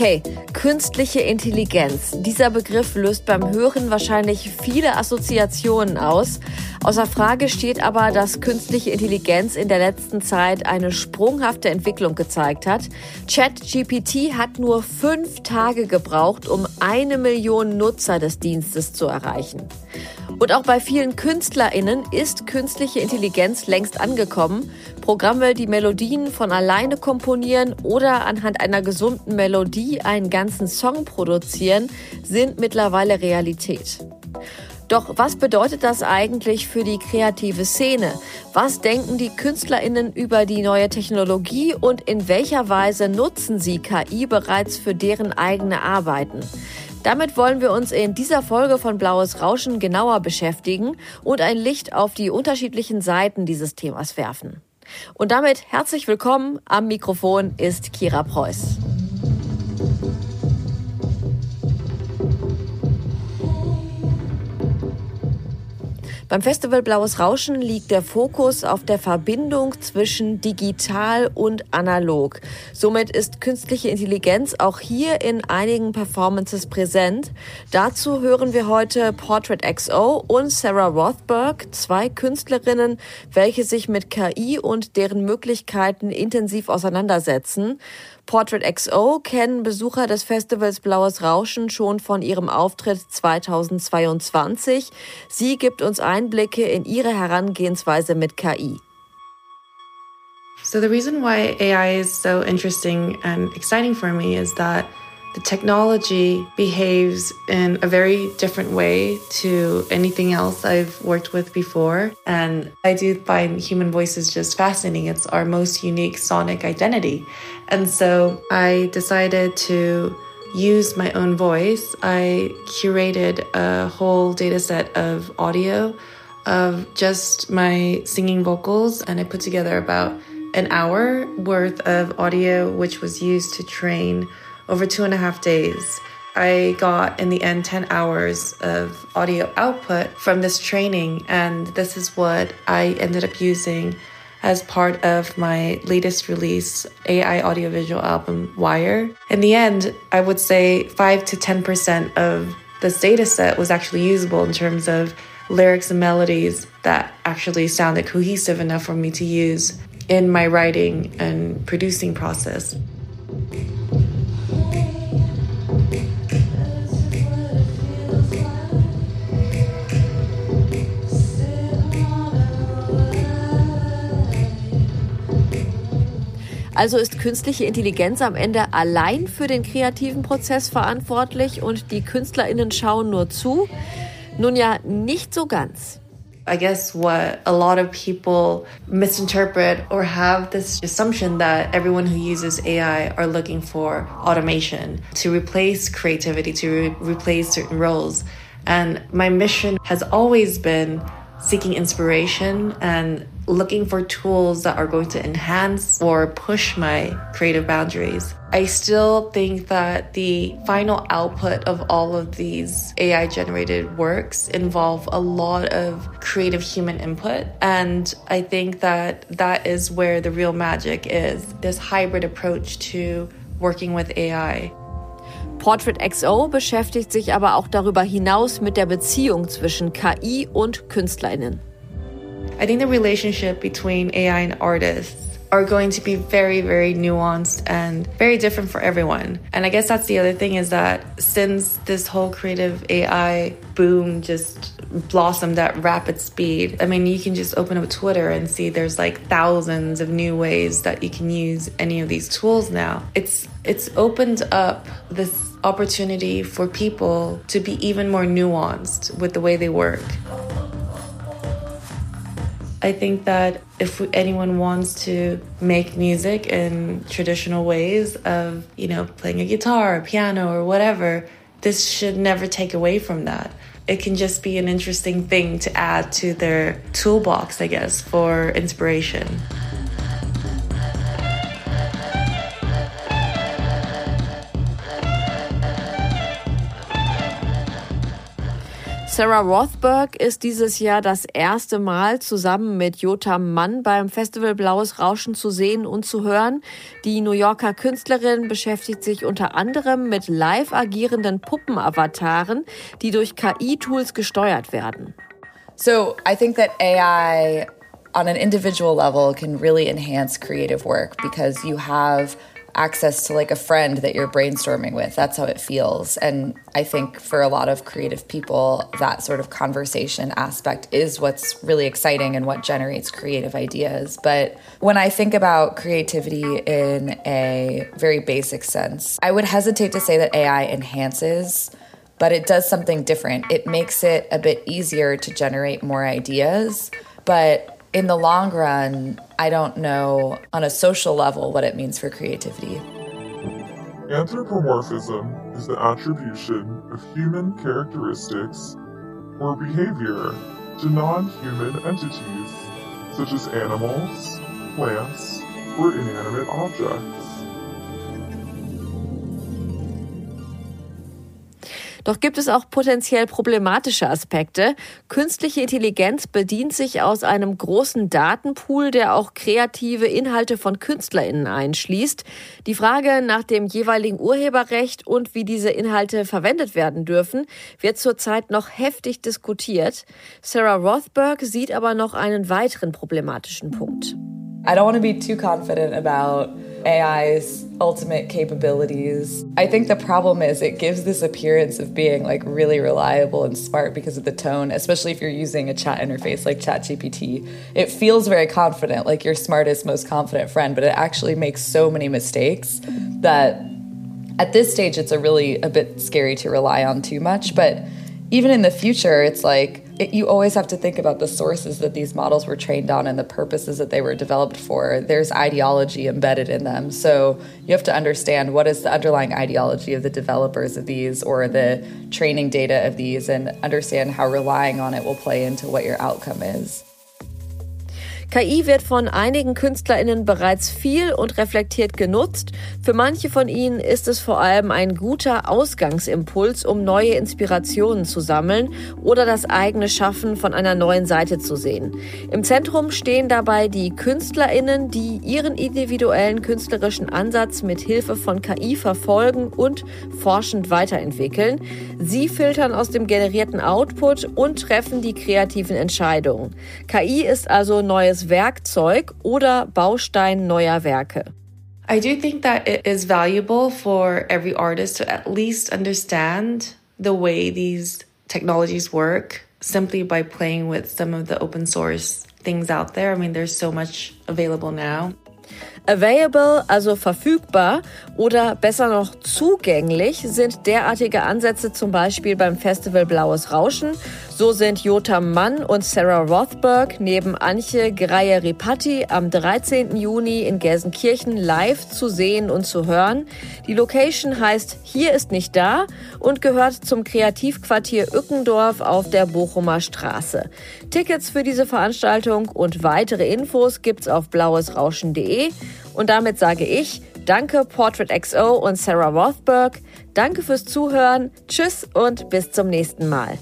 Okay, künstliche Intelligenz. Dieser Begriff löst beim Hören wahrscheinlich viele Assoziationen aus. Außer Frage steht aber, dass künstliche Intelligenz in der letzten Zeit eine sprunghafte Entwicklung gezeigt hat. ChatGPT hat nur fünf Tage gebraucht, um eine Million Nutzer des Dienstes zu erreichen. Und auch bei vielen KünstlerInnen ist künstliche Intelligenz längst angekommen. Programme, die Melodien von alleine komponieren oder anhand einer gesunden Melodie einen ganzen Song produzieren, sind mittlerweile Realität. Doch was bedeutet das eigentlich für die kreative Szene? Was denken die Künstlerinnen über die neue Technologie und in welcher Weise nutzen sie KI bereits für deren eigene Arbeiten? Damit wollen wir uns in dieser Folge von Blaues Rauschen genauer beschäftigen und ein Licht auf die unterschiedlichen Seiten dieses Themas werfen. Und damit herzlich willkommen. Am Mikrofon ist Kira Preuß. Beim Festival Blaues Rauschen liegt der Fokus auf der Verbindung zwischen digital und analog. Somit ist künstliche Intelligenz auch hier in einigen Performances präsent. Dazu hören wir heute Portrait XO und Sarah Rothberg, zwei Künstlerinnen, welche sich mit KI und deren Möglichkeiten intensiv auseinandersetzen. Portrait XO kennen Besucher des Festivals Blaues Rauschen schon von ihrem Auftritt 2022. Sie gibt uns Einblicke in ihre Herangehensweise mit KI. So the reason why AI is so interesting and exciting for me is that the technology behaves in a very different way to anything else I've worked with before. And I do find human voices just fascinating. It's our most unique sonic identity. And so I decided to use my own voice. I curated a whole data set of audio of just my singing vocals, and I put together about an hour worth of audio, which was used to train over two and a half days. I got in the end 10 hours of audio output from this training, and this is what I ended up using as part of my latest release, AI audiovisual album, Wire. In the end, I would say 5 to 10% of this data set was actually usable in terms of lyrics and melodies that actually sounded cohesive enough for me to use in my writing and producing process. Also ist künstliche Intelligenz am Ende allein für den kreativen Prozess verantwortlich und die Künstlerinnen schauen nur zu? Nun ja, nicht so ganz. I guess what a lot of people misinterpret or have this assumption that everyone who uses AI are looking for automation to replace creativity, to re replace certain roles. And my mission has always been seeking inspiration and looking for tools that are going to enhance or push my creative boundaries. I still think that the final output of all of these AI generated works involve a lot of creative human input. And I think that that is where the real magic is this hybrid approach to working with AI. Portrait XO beschäftigt sich aber auch darüber hinaus mit der Beziehung zwischen KI und KünstlerInnen. I think the relationship between AI and artists are going to be very, very nuanced and very different for everyone. And I guess that's the other thing is that since this whole creative AI boom just blossomed at rapid speed, I mean, you can just open up Twitter and see there's like thousands of new ways that you can use any of these tools now. It's it's opened up this opportunity for people to be even more nuanced with the way they work. I think that if anyone wants to make music in traditional ways of, you know, playing a guitar or piano or whatever, this should never take away from that. It can just be an interesting thing to add to their toolbox, I guess, for inspiration. Sarah Rothberg ist dieses Jahr das erste Mal zusammen mit Jota Mann beim Festival Blaues Rauschen zu sehen und zu hören. Die New Yorker Künstlerin beschäftigt sich unter anderem mit live agierenden Puppenavataren, die durch KI-Tools gesteuert werden. So I think that AI on an individual level can really enhance creative work because you have access to like a friend that you're brainstorming with. That's how it feels. And I think for a lot of creative people, that sort of conversation aspect is what's really exciting and what generates creative ideas. But when I think about creativity in a very basic sense, I would hesitate to say that AI enhances but it does something different. It makes it a bit easier to generate more ideas, but in the long run, I don't know on a social level what it means for creativity. Anthropomorphism is the attribution of human characteristics or behavior to non human entities, such as animals, plants, or inanimate objects. Doch gibt es auch potenziell problematische Aspekte. Künstliche Intelligenz bedient sich aus einem großen Datenpool, der auch kreative Inhalte von Künstlerinnen einschließt. Die Frage nach dem jeweiligen Urheberrecht und wie diese Inhalte verwendet werden dürfen, wird zurzeit noch heftig diskutiert. Sarah Rothberg sieht aber noch einen weiteren problematischen Punkt. I don't want to be too confident about AI's ultimate capabilities. I think the problem is it gives this appearance of being like really reliable and smart because of the tone, especially if you're using a chat interface like ChatGPT. It feels very confident, like your smartest, most confident friend, but it actually makes so many mistakes that at this stage it's a really a bit scary to rely on too much, but even in the future it's like it, you always have to think about the sources that these models were trained on and the purposes that they were developed for. There's ideology embedded in them. So you have to understand what is the underlying ideology of the developers of these or the training data of these and understand how relying on it will play into what your outcome is. KI wird von einigen KünstlerInnen bereits viel und reflektiert genutzt. Für manche von ihnen ist es vor allem ein guter Ausgangsimpuls, um neue Inspirationen zu sammeln oder das eigene Schaffen von einer neuen Seite zu sehen. Im Zentrum stehen dabei die KünstlerInnen, die ihren individuellen künstlerischen Ansatz mit Hilfe von KI verfolgen und forschend weiterentwickeln. Sie filtern aus dem generierten Output und treffen die kreativen Entscheidungen. KI ist also neues neues Werkzeug oder Baustein neuer Werke? I do think that it is valuable for every artist to at least understand the way these technologies work simply by playing with some of the open source things out there. I mean, there's so much available now. Available, also verfügbar oder besser noch zugänglich, sind derartige Ansätze zum Beispiel beim Festival Blaues Rauschen. So sind Jota Mann und Sarah Rothberg neben Antje Greyer-Ripatti am 13. Juni in Gelsenkirchen live zu sehen und zu hören. Die Location heißt Hier ist nicht da und gehört zum Kreativquartier Ückendorf auf der Bochumer Straße. Tickets für diese Veranstaltung und weitere Infos gibt's auf blauesrauschen.de. Und damit sage ich Danke Portrait XO und Sarah Rothberg. Danke fürs Zuhören. Tschüss und bis zum nächsten Mal.